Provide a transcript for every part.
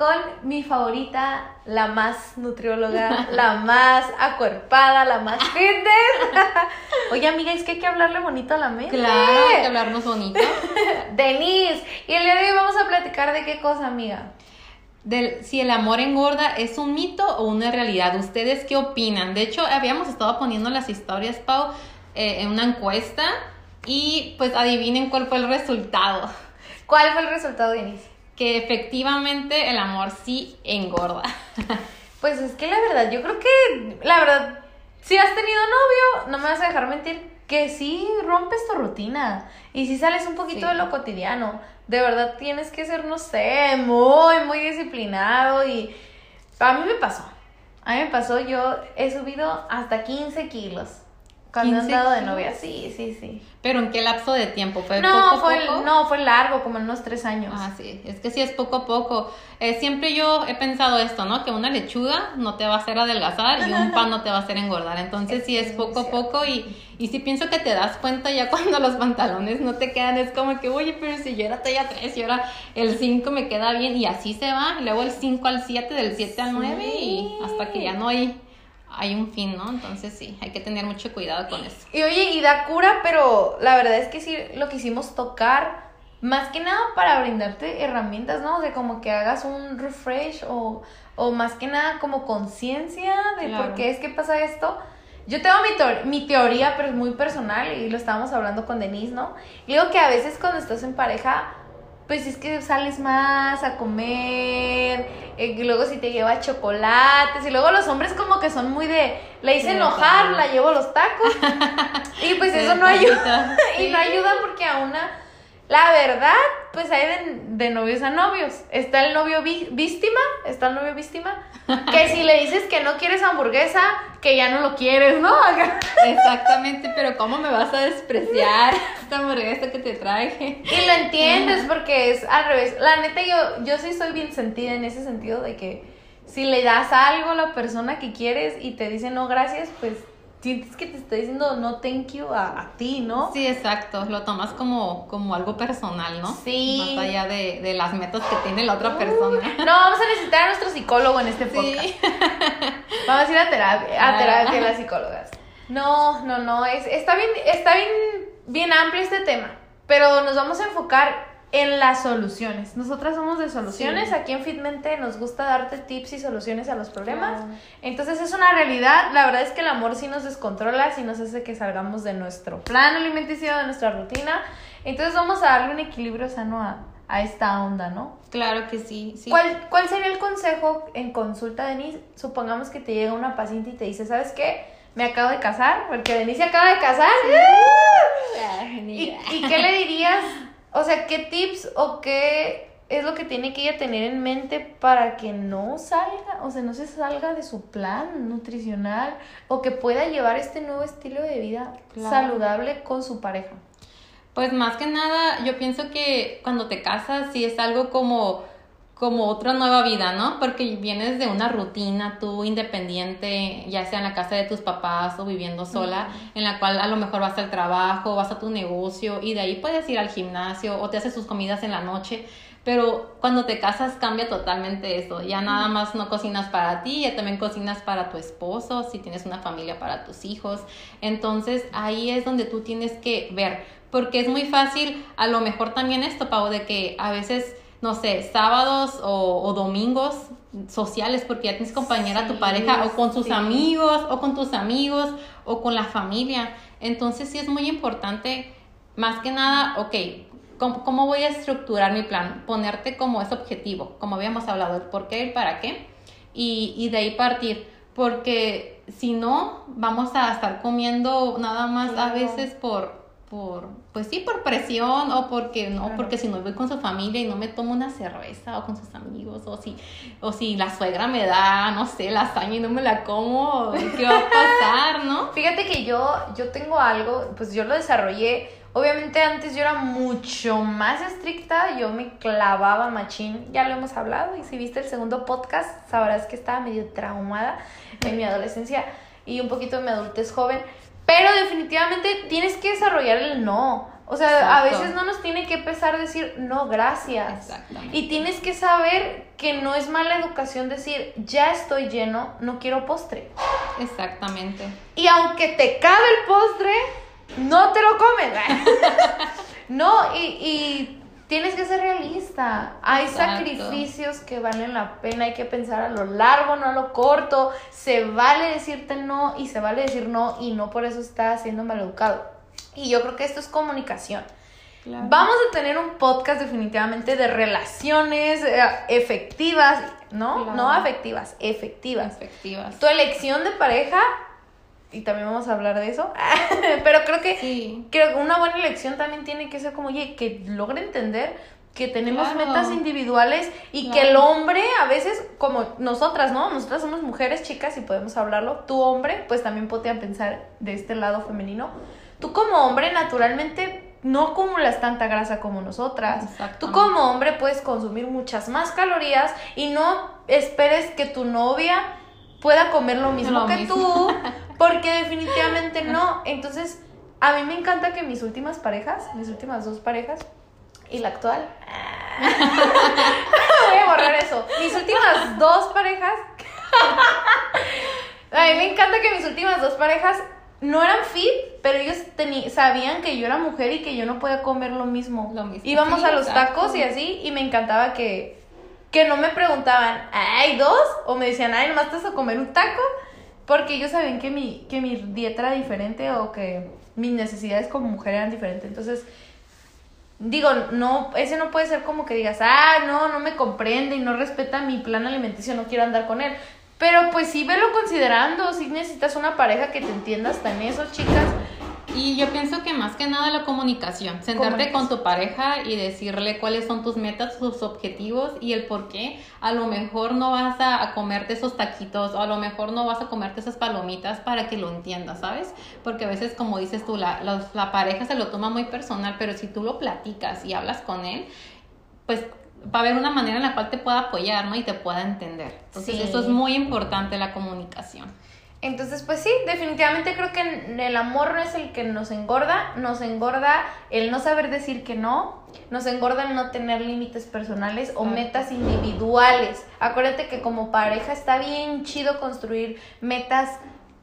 con mi favorita, la más nutrióloga, la más acuerpada, la más fitness. Oye, amiga, es que hay que hablarle bonito a la mente. Claro, hay que hablarnos bonito. Denise, y el día de hoy vamos a platicar de qué cosa, amiga. Del, si el amor engorda es un mito o una realidad. ¿Ustedes qué opinan? De hecho, habíamos estado poniendo las historias, Pau, eh, en una encuesta y pues adivinen cuál fue el resultado. ¿Cuál fue el resultado, Denise? Que efectivamente el amor sí engorda. Pues es que la verdad, yo creo que, la verdad, si has tenido novio, no me vas a dejar mentir, que sí rompes tu rutina y si sales un poquito Sí. de lo cotidiano. De verdad tienes que ser, no sé, muy, muy disciplinado y a mí me pasó. A mí me pasó, yo he subido hasta 15 kilos cuando he 15 andado de novia. Sí, sí, sí. Pero ¿en qué lapso de tiempo? ¿Fue No, poco a fue, poco? no, fue largo, como en unos tres años. Ah, sí, es que sí es poco a poco. Eh, siempre yo he pensado esto, ¿no? Que una lechuga no te va a hacer adelgazar y un pan no te va a hacer engordar. Entonces Es sí es poco a poco y, y sí pienso que te das cuenta ya cuando los pantalones no te quedan. Es como que, oye, pero si yo era talla 3 y ahora el 5 me queda bien y así se va. Y luego el 5 al 7, del 7 al 9 y hasta que ya no hay, hay un fin, ¿no? Entonces sí, hay que tener mucho cuidado con eso. Y oye, y da cura, pero la verdad es que sí lo quisimos tocar más que nada para brindarte herramientas, ¿no? O sea, como que hagas un refresh o, o más que nada como conciencia de Claro. por qué es que pasa esto. Yo tengo mi, teor- mi teoría, pero es muy personal y lo estábamos hablando con Denise, ¿no? Y digo que a veces cuando estás en pareja, pues es que sales más a comer, eh, y luego si te lleva chocolates, y luego los hombres como que son muy de, le hice enojar, la llevo a los tacos, y pues eso no ayuda, y no ayuda porque a una, la verdad, pues hay de, de novios a novios, está el novio vi- víctima, está el novio víctima, que si le dices que no quieres hamburguesa, que ya no lo quieres, ¿no? Exactamente, pero ¿cómo me vas a despreciar esta hamburguesa que te traje? Y lo entiendes porque es al revés. La neta, yo, yo sí soy bien sentida en ese sentido de que si le das algo a la persona que quieres y te dice no gracias, pues sientes que te está diciendo no thank you a, a ti, ¿no? Sí, exacto, lo tomas como, como algo personal, ¿no? Sí. Más allá de, de las metas que tiene la otra persona. No, vamos a necesitar a nuestro psicólogo en este podcast. Sí. Vamos a ir a terapia, a Ah. terapia las psicólogas. No, no, no, es, está bien, está bien, bien amplio este tema, pero nos vamos a enfocar en las soluciones. Nosotras somos de soluciones, Sí. aquí en Fitmente nos gusta darte tips y soluciones a los problemas. Entonces es una realidad, la verdad es que el amor sí nos descontrola, sí nos hace que salgamos de nuestro plan alimenticio, de nuestra rutina. Entonces vamos a darle un equilibrio sano a, a esta onda, ¿no? Claro que sí, sí. ¿Cuál, ¿Cuál sería el consejo en consulta, Denise? Supongamos que te llega una paciente y te dice, ¿sabes qué? Me acabo de casar, porque Denise se acaba de casar. ¿Y, y qué le dirías? O sea, ¿qué tips o qué es lo que tiene que ella tener en mente para que no salga, o sea, no se salga de su plan nutricional o que pueda llevar este nuevo estilo de vida Claro. saludable con su pareja? Pues más que nada, yo pienso que cuando te casas sí es algo como, como otra nueva vida, ¿no? Porque vienes de una rutina tú independiente, ya sea en la casa de tus papás o viviendo sola, en la cual a lo mejor vas al trabajo, vas a tu negocio y de ahí puedes ir al gimnasio o te haces tus comidas en la noche. Pero cuando te casas cambia totalmente eso. Ya nada más no cocinas para ti, ya también cocinas para tu esposo, si tienes una familia para tus hijos. Entonces ahí es donde tú tienes que ver. Porque es muy fácil, a lo mejor también esto, Pau, de que a veces, no sé, sábados o, o domingos sociales, porque ya tienes que acompañar a tu pareja o con sus sí. amigos, o con tus amigos, o con la familia. Entonces sí es muy importante, más que nada, ok, ¿cómo, cómo voy a estructurar mi plan? Ponerte como ese objetivo, como habíamos hablado, el por qué, el para qué, y, y de ahí partir. Porque si no, vamos a estar comiendo nada más a veces por, por, pues sí, por presión o porque no, Claro. porque si no voy con su familia y no me tomo una cerveza o con sus amigos o si, o si la suegra me da, no sé, lasaña y no me la como, ¿qué va a pasar, no? Fíjate que yo, yo tengo algo, pues yo lo desarrollé. Obviamente antes yo era mucho más estricta, yo me clavaba machín, ya lo hemos hablado, y si viste el segundo podcast sabrás que estaba medio traumada en mi adolescencia y un poquito en mi adultez joven. Pero definitivamente tienes que desarrollar el no. O sea, a veces no nos tiene que pesar decir no, gracias. Exactamente. Y tienes que saber que no es mala educación decir ya estoy lleno, no quiero postre. Exactamente. Y aunque te cabe el postre, no te lo comes. no, y, y, tienes que ser realista. Hay sacrificios que valen la pena, hay que pensar a lo largo, no a lo corto. Se vale decirte no y se vale decir no y no por eso estás siendo maleducado. Y yo creo que esto es comunicación. Vamos a tener un podcast definitivamente de relaciones eh, efectivas, ¿no? No afectivas, efectivas. Efectivas. Tu elección de pareja, y también vamos a hablar de eso, pero creo que, creo que una buena elección también tiene que ser como, oye, que logre entender que tenemos metas individuales y que el hombre a veces, como nosotras, ¿no? Nosotras somos mujeres chicas y podemos hablarlo, tu hombre pues también puede pensar de este lado femenino. Tú como hombre naturalmente no acumulas tanta grasa como nosotras. Tú como hombre puedes consumir muchas más calorías y no esperes que tu novia pueda comer lo mismo que tú, porque definitivamente no. Entonces, a mí me encanta que mis últimas parejas, mis últimas dos parejas y la actual, voy a borrar eso. Mis últimas dos parejas, a mí me encanta que mis últimas dos parejas no eran fit, pero ellos sabían que yo era mujer y que yo no podía comer lo mismo. Lo mismo. Íbamos a los tacos y así, y me encantaba que, que no me preguntaban, ¿hay dos? O me decían, ay, nomás te vas a comer un taco. Porque ellos sabían que mi, que mi dieta era diferente o que mis necesidades como mujer eran diferentes. Entonces, digo, no, ese no puede ser como que digas, ah, no, no me comprende y no respeta mi plan alimenticio, no quiero andar con él. Pero pues sí, velo considerando, si necesitas una pareja que te entienda hasta en eso, chicas. Y yo pienso que más que nada la comunicación, sentarte con tu pareja y decirle cuáles son tus metas, tus objetivos y el por qué. A lo mejor no vas a, comerte esos taquitos o a lo mejor no vas a comerte esas palomitas para que lo entiendas, ¿sabes? Porque a veces, como dices tú, la, la pareja se lo toma muy personal, pero si tú lo platicas y hablas con él, pues va a haber una manera en la cual te pueda apoyar, ¿no? Y te pueda entender. Entonces, eso es muy importante, la comunicación. Entonces, pues sí, definitivamente creo que el amor no es el que nos engorda, nos engorda el no saber decir que no, nos engorda el no tener límites personales o metas individuales. Acuérdate que como pareja está bien chido construir metas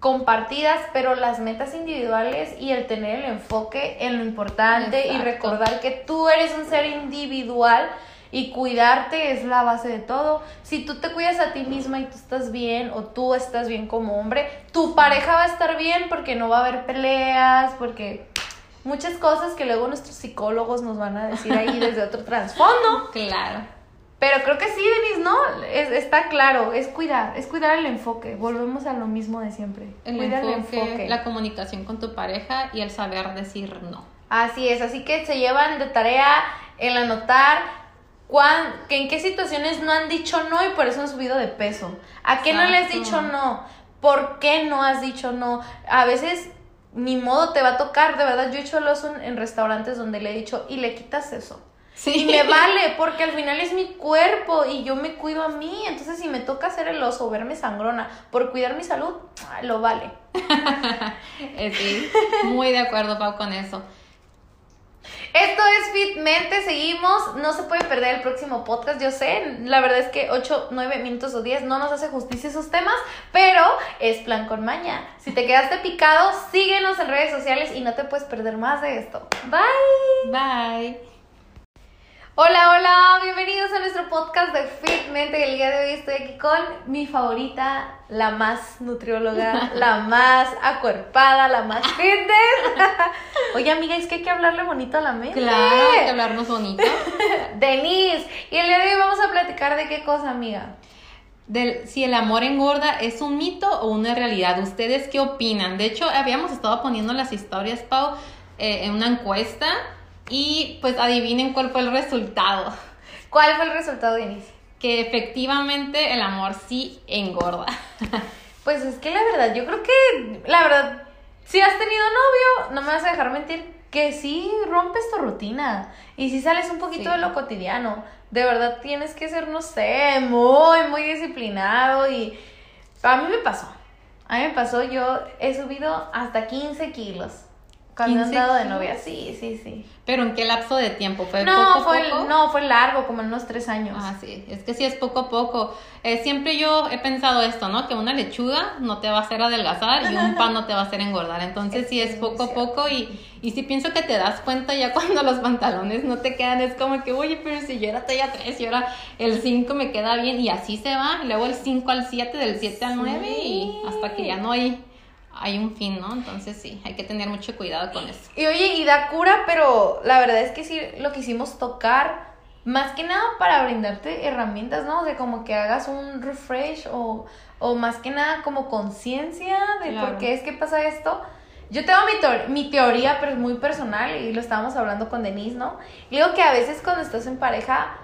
compartidas, pero las metas individuales y el tener el enfoque en lo importante y recordar que tú eres un ser individual y cuidarte es la base de todo. Si tú te cuidas a ti misma y tú estás bien o tú estás bien como hombre, tu pareja va a estar bien porque no va a haber peleas, porque muchas cosas que luego nuestros psicólogos nos van a decir ahí desde otro trasfondo. Claro. Pero creo que sí, Denise, ¿no? está claro, es cuidar, es cuidar el enfoque. Volvemos a lo mismo de siempre. El, enfoque, el enfoque, la comunicación con tu pareja y el saber decir no. Así es, así que se llevan de tarea el anotar que ¿En qué situaciones no han dicho no y por eso han subido de peso? ¿A qué no le has dicho no? ¿Por qué no has dicho no? A veces ni modo te va a tocar, de verdad. Yo he hecho el oso en, restaurantes donde le he dicho, y le quitas eso. Sí. Y me vale, porque al final es mi cuerpo y yo me cuido a mí. Entonces, si me toca hacer el oso, verme sangrona por cuidar mi salud, lo vale. Eh, sí, muy de acuerdo, Pau, con eso. Esto es Fitmente, seguimos. No se puede perder el próximo podcast, yo sé. La verdad es que 8, 9 minutos o 10 no nos hace justicia esos temas, pero es plan con maña. Si te quedaste picado, síguenos en redes sociales y no te puedes perder más de esto. Bye. Bye. Hola, hola, bienvenidos a nuestro podcast de Fitmente. El día de hoy estoy aquí con mi favorita, la más nutrióloga, la más acuerpada, la más fitness. Oye, amiga, es que hay que hablarle bonito a la mente. Claro, hay que hablarnos bonito. Denise, y el día de hoy vamos a platicar de qué cosa, amiga. Del, si el amor engorda es un mito o una realidad. ¿Ustedes qué opinan? De hecho, habíamos estado poniendo las historias, Pau, eh, en una encuesta y pues adivinen cuál fue el resultado. ¿Cuál fue el resultado, Denise? Que efectivamente el amor sí engorda. Pues es que la verdad, yo creo que, la verdad, si has tenido novio, no me vas a dejar mentir, que sí rompes tu rutina y si sales un poquito de lo cotidiano. De verdad tienes que ser, no sé, muy, muy disciplinado y a mí me pasó. A mí me pasó, yo he subido hasta 15 kilos. Cuando he 15 andado de novia, sí, sí, sí. Pero ¿en qué lapso de tiempo? ¿Fue No, poco fue, poco? no, fue largo, como en unos tres años. Ah, sí, es que sí es poco a poco. Eh, siempre yo he pensado esto, ¿no? Que una lechuga no te va a hacer adelgazar y un pan no te va a hacer engordar. Entonces Es sí es poco a poco y, y sí pienso que te das cuenta ya cuando los pantalones no te quedan. Es como que, oye, pero si yo era talla 3 y ahora el 5 me queda bien y así se va. Y luego el 5 al 7, del 7 al 9 y hasta que ya no hay, hay un fin, ¿no? Entonces sí, hay que tener mucho cuidado con eso. Y oye, y da cura, pero la verdad es que sí lo quisimos tocar más que nada para brindarte herramientas, ¿no? De como que hagas un refresh o, o más que nada como conciencia de Claro. por qué es que pasa esto. Yo tengo mi, teor- mi teoría, pero es muy personal y lo estábamos hablando con Denise, ¿no? Y digo que a veces cuando estás en pareja,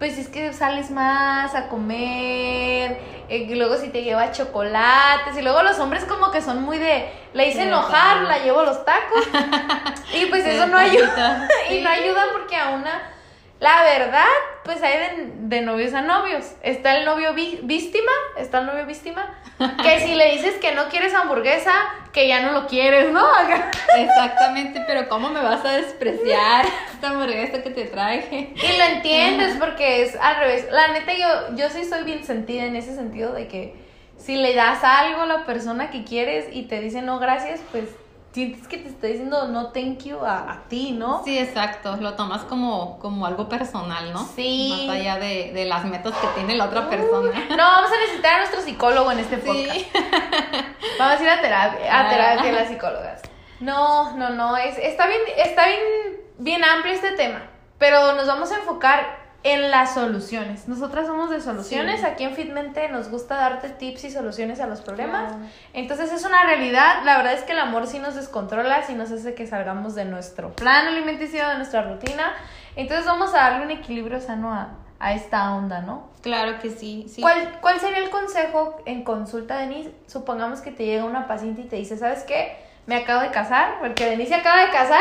pues es que sales más a comer, eh, y luego si te lleva chocolates, y luego los hombres como que son muy de, le hice enojar, la llevo los tacos, y pues eso no ayuda, y no ayuda porque a una, la verdad, pues hay de, de novios a novios, está el novio vi- víctima, está el novio víctima, que si le dices que no quieres hamburguesa, que ya no lo quieres, ¿no? Exactamente, pero ¿cómo me vas a despreciar esta hamburguesa que te traje? Y lo entiendes porque es al revés. La neta, yo, yo sí soy bien sentida en ese sentido de que si le das algo a la persona que quieres y te dice no gracias, pues sientes que te está diciendo no thank you a, a ti, ¿no? Sí, exacto, lo tomas como, como algo personal, ¿no? Sí. Más allá de, de las metas que tiene la otra persona. No, vamos a necesitar a nuestro psicólogo en este podcast. Sí. Vamos a ir a terapia, a Ah. terapia las psicólogas. No, no, no, es, está bien, está bien, bien amplio este tema, pero nos vamos a enfocar en las soluciones. Nosotras somos de soluciones, Sí. aquí en Fitmente nos gusta darte tips y soluciones a los problemas. Claro. Entonces es una realidad, la verdad es que el amor sí nos descontrola, sí nos hace que salgamos de nuestro plan alimenticio, de nuestra rutina. Entonces vamos a darle un equilibrio sano a, a esta onda, ¿no? Claro que sí, sí. ¿Cuál, ¿Cuál sería el consejo en consulta, Denise? Supongamos que te llega una paciente y te dice, ¿sabes qué? Me acabo de casar, porque Denise se acaba de casar.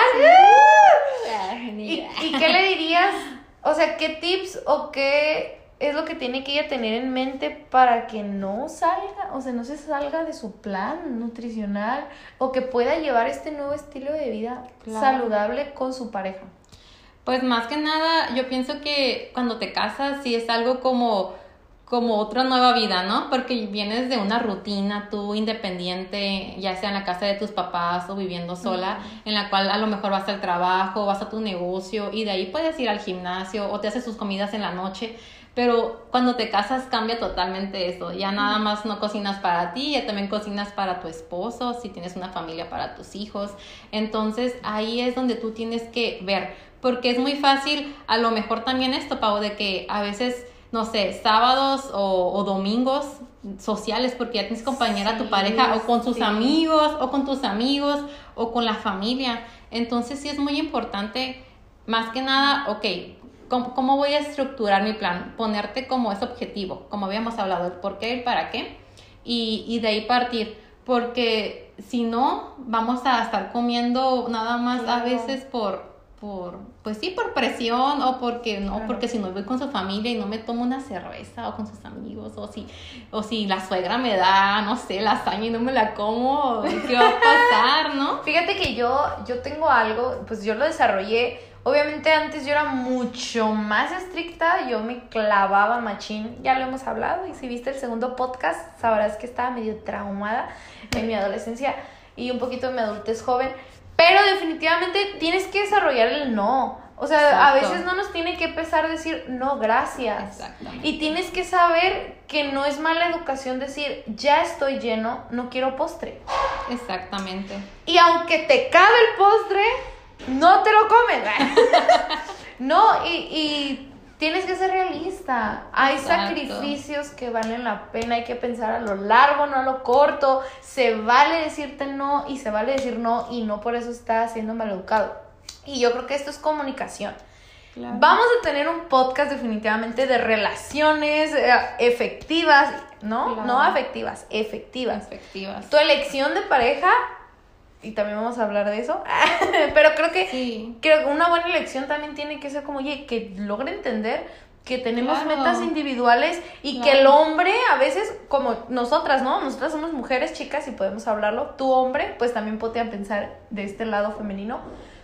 ¿Y, ¿Y qué le dirías? O sea, ¿qué tips o qué es lo que tiene que ella tener en mente para que no salga, o sea, no se salga de su plan nutricional o que pueda llevar este nuevo estilo de vida Claro. saludable con su pareja? Pues más que nada, yo pienso que cuando te casas sí es algo como, como otra nueva vida, ¿no? Porque vienes de una rutina tú independiente, ya sea en la casa de tus papás o viviendo sola, en la cual a lo mejor vas al trabajo, vas a tu negocio y de ahí puedes ir al gimnasio o te haces tus comidas en la noche. Pero cuando te casas cambia totalmente eso. Ya nada más no cocinas para ti, ya también cocinas para tu esposo, si tienes una familia para tus hijos. Entonces ahí es donde tú tienes que ver. Porque es muy fácil, a lo mejor también esto, Pau, de que a veces, no sé, sábados o, o domingos sociales, porque ya tienes que acompañar a tu pareja o con sus sí. amigos o con tus amigos o con la familia. Entonces sí es muy importante, más que nada, ok, ¿cómo, cómo voy a estructurar mi plan? Ponerte como ese objetivo, como habíamos hablado, el por qué, el para qué, y, y de ahí partir. Porque si no, vamos a estar comiendo nada más a veces por, por, pues sí, por presión o porque no, Claro. porque si no voy con su familia y no me tomo una cerveza o con sus amigos o si, o si la suegra me da, no sé, lasaña y no me la como, ¿qué va a pasar, no? Fíjate que yo, yo tengo algo, pues yo lo desarrollé. Obviamente antes yo era mucho más estricta, yo me clavaba machín, ya lo hemos hablado y si viste el segundo podcast sabrás que estaba medio traumada en mi adolescencia y un poquito en mi adultez joven, pero definitivamente tienes que desarrollar el no. O sea, a veces no nos tiene que pesar decir no, gracias. Exactamente. Y tienes que saber que no es mala educación decir ya estoy lleno, no quiero postre. Exactamente. Y aunque te cabe el postre, no te lo comes. no, y, y tienes que ser realista. Hay Exacto. sacrificios que valen la pena, hay que pensar a lo largo, no a lo corto. Se vale decirte no y se vale decir no y no por eso estás siendo maleducado. Y yo creo que esto es comunicación. Claro. Vamos a tener un podcast definitivamente de relaciones eh, efectivas, ¿no? Claro. No afectivas, efectivas Perspectivas. tu elección de pareja, y también vamos a hablar de eso, pero creo que, Sí. creo que una buena elección también tiene que ser como, oye, que logre entender que tenemos Claro. metas individuales y que el hombre a veces, como nosotras, ¿no? Nosotras somos mujeres chicas y podemos hablarlo. Tu hombre, pues también podría pensar de este lado femenino.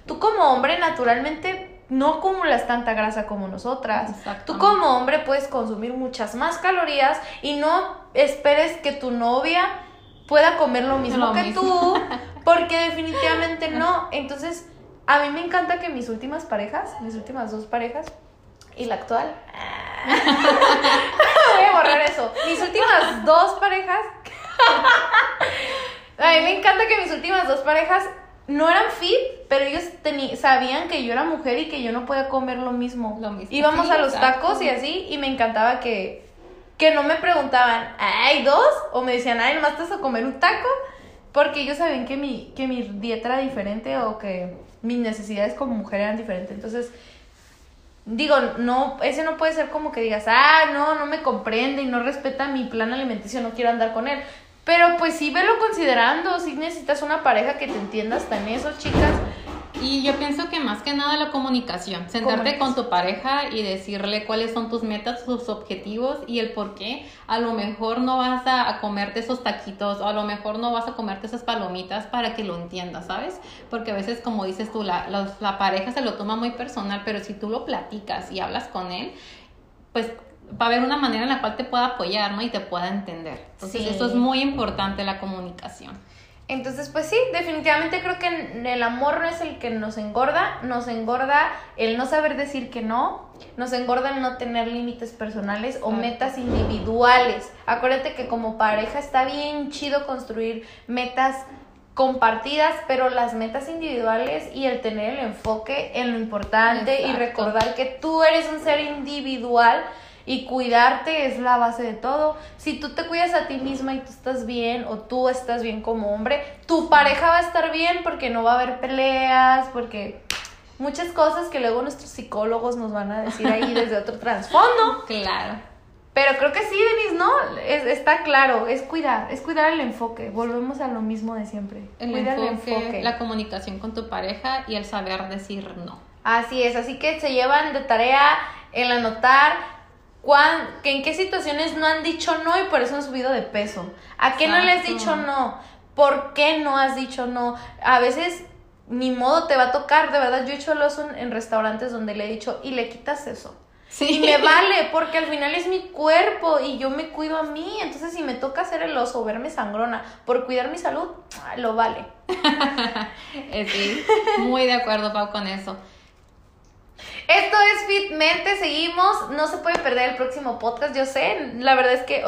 Tú como hombre naturalmente no acumulas tanta grasa como nosotras. Tú como hombre puedes consumir muchas más calorías y no esperes que tu novia pueda comer lo mismo Lo que mismo. tú, porque definitivamente no. Entonces, a mí me encanta que mis últimas parejas, mis últimas dos parejas y la actual, voy a borrar eso. Mis últimas dos parejas, a mí me encanta que mis últimas dos parejas no eran fit, pero ellos sabían que yo era mujer y que yo no podía comer lo mismo. Lo mismo. Íbamos Sí, a los exacto. tacos y así, y me encantaba que, que no me preguntaban, ¿hay dos? O me decían, ay, nomás te vas a comer un taco. Porque ellos sabían que mi, que mi dieta era diferente o que mis necesidades como mujer eran diferentes. Entonces, digo, no, ese no puede ser como que digas, ah, no, no me comprende y no respeta mi plan alimenticio, no quiero andar con él. Pero pues sí velo considerando, si necesitas una pareja que te entienda hasta en eso, chicas. Y yo pienso que más que nada la comunicación, sentarte con tu pareja y decirle cuáles son tus metas, tus objetivos y el por qué. A lo mejor no vas a, a comerte esos taquitos o a lo mejor no vas a comerte esas palomitas para que lo entiendas, ¿sabes? Porque a veces, como dices tú, la, la, la pareja se lo toma muy personal, pero si tú lo platicas y hablas con él, pues va a haber una manera en la cual te pueda apoyar, ¿no? Y te pueda entender. Entonces, Sí. eso es muy importante, la comunicación. Entonces, pues sí, definitivamente creo que el amor no es el que nos engorda, nos engorda el no saber decir que no, nos engorda el no tener límites personales o metas individuales. Acuérdate que como pareja está bien chido construir metas compartidas, pero las metas individuales y el tener el enfoque en lo importante y recordar que tú eres un ser individual y cuidarte es la base de todo. Si tú te cuidas a ti misma y tú estás bien o tú estás bien como hombre, tu pareja va a estar bien porque no va a haber peleas, porque muchas cosas que luego nuestros psicólogos nos van a decir ahí desde otro trasfondo. Claro. Pero creo que sí, Denise, ¿no? Es- está claro, es cuidar, es cuidar el enfoque. Volvemos a lo mismo de siempre. El Cuida enfoque, la comunicación con tu pareja y el saber decir no. Así es, así que se llevan de tarea el anotar cuán, que en qué situaciones no han dicho no y por eso han subido de peso. ¿A qué no le has dicho no? ¿Por qué no has dicho no? A veces ni modo te va a tocar, de verdad. Yo he hecho el oso en, en restaurantes donde le he dicho y le quitas eso. Sí. Y me vale, porque al final es mi cuerpo y yo me cuido a mí. Entonces, si me toca hacer el oso, verme sangrona por cuidar mi salud, ah, lo vale. Eh, sí, muy de acuerdo, Pau, con eso. Esto es Fitmente, seguimos. No se puede perder el próximo podcast, yo sé. La verdad es que